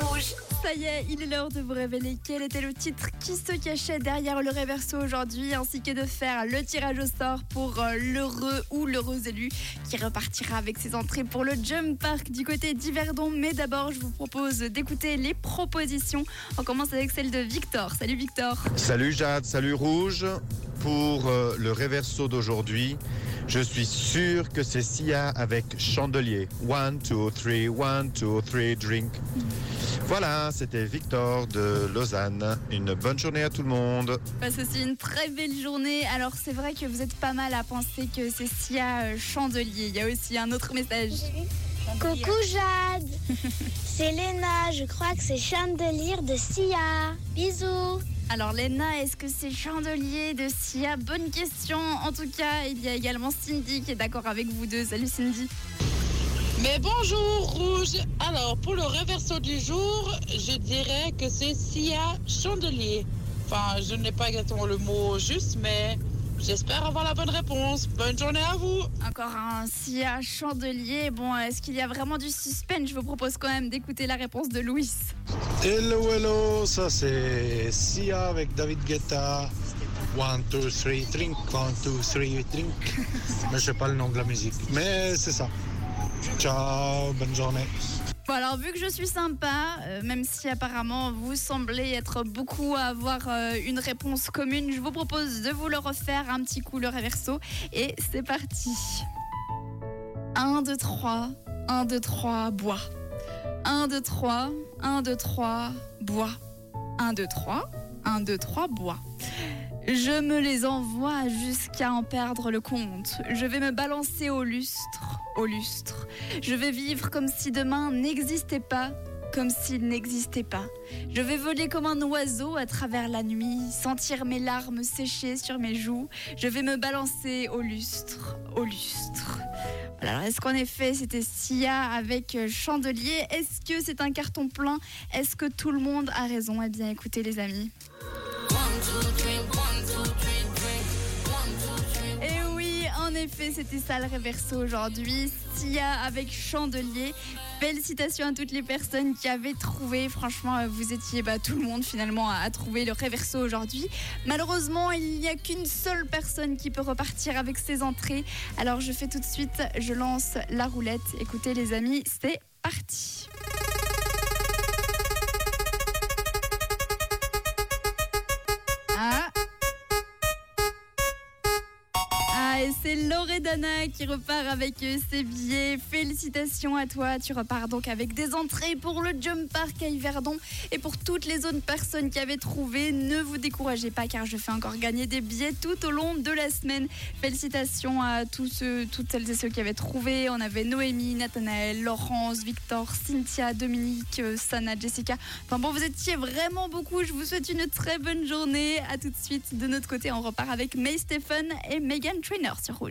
Rouge. Ça y est, il est l'heure de vous révéler quel était le titre qui se cachait derrière le réverso aujourd'hui, ainsi que de faire le tirage au sort pour euh, l'heureux ou l'heureuse élu qui repartira avec ses entrées pour le Jump Park du côté d'Yverdon. Mais d'abord, je vous propose d'écouter les propositions. On commence avec celle de Victor. Salut Victor. Salut Jade, salut Rouge. Pour euh, le réverso d'aujourd'hui, je suis sûr que c'est Sia avec Chandelier. One, two, three, one, two, three, drink. Voilà, c'était Victor de Lausanne. Une bonne journée à tout le monde. Passe aussi une très belle journée. Alors c'est vrai que vous êtes pas mal à penser que c'est Sia euh, Chandelier. Il y a aussi un autre message. Coucou Jade, c'est Léna, je crois que c'est Chandelier de Sia. Bisous. Alors Léna, est-ce que c'est Chandelier de Sia? Bonne question. En tout cas, il y a également Cindy qui est d'accord avec vous deux. Salut Cindy. Mais bonjour Rouge. Alors pour le réverso du jour, je dirais que c'est Sia Chandelier. Enfin, je n'ai pas exactement le mot juste, mais j'espère avoir la bonne réponse. Bonne journée à vous. Encore un Sia Chandelier. Bon, est-ce qu'il y a vraiment du suspense? Je vous propose quand même d'écouter la réponse de Louis. Hello, hello, ça c'est Sia avec David Guetta. One, two, three, drink. One, two, three, drink. Mais je sais pas le nom de la musique. Mais c'est ça. Ciao, bonne journée. Bon alors vu que je suis sympa, euh, même si apparemment vous semblez être beaucoup à avoir euh, une réponse commune, je vous propose de vous le refaire un petit coup le réverso et c'est parti. 1, 2, 3, 1, 2, 3, bois. 1, 2, 3, 1, 2, 3, bois. 1, 2, 3, 1, 2, 3, bois. Je me les envoie jusqu'à en perdre le compte. Je vais me balancer au lustre, au lustre. Je vais vivre comme si demain n'existait pas, comme s'il n'existait pas. Je vais voler comme un oiseau à travers la nuit, sentir mes larmes sécher sur mes joues. Je vais me balancer au lustre, au lustre. Alors est-ce qu'en effet c'était Sia avec euh, Chandelier? Est-ce que c'est un carton plein? Est-ce que tout le monde a raison? Eh bien écoutez les amis. Effet, c'était ça le réverso aujourd'hui. Sia avec Chandelier. Félicitations à toutes les personnes qui avaient trouvé. Franchement, euh, vous étiez bah, tout le monde finalement à, à trouver le réverso aujourd'hui. Malheureusement, il n'y a qu'une seule personne qui peut repartir avec ses entrées. Alors je fais tout de suite, je lance la roulette. Écoutez les amis, c'est parti. Et c'est Loredana qui repart avec euh, ses billets. Félicitations à toi. Tu repars donc avec des entrées pour le Jump Park à Yverdon. Et pour toutes les autres personnes qui avaient trouvé, ne vous découragez pas car je fais encore gagner des billets tout au long de la semaine. Félicitations à toutes celles et ceux qui avaient trouvé. On avait Noémie, Nathanaël, Laurence, Victor, Cynthia, Dominique, euh, Sana, Jessica. Enfin bon, vous étiez vraiment beaucoup. Je vous souhaite une très bonne journée. À tout de suite. De notre côté, on repart avec May Stephen et Megan Trainer sur Rouge.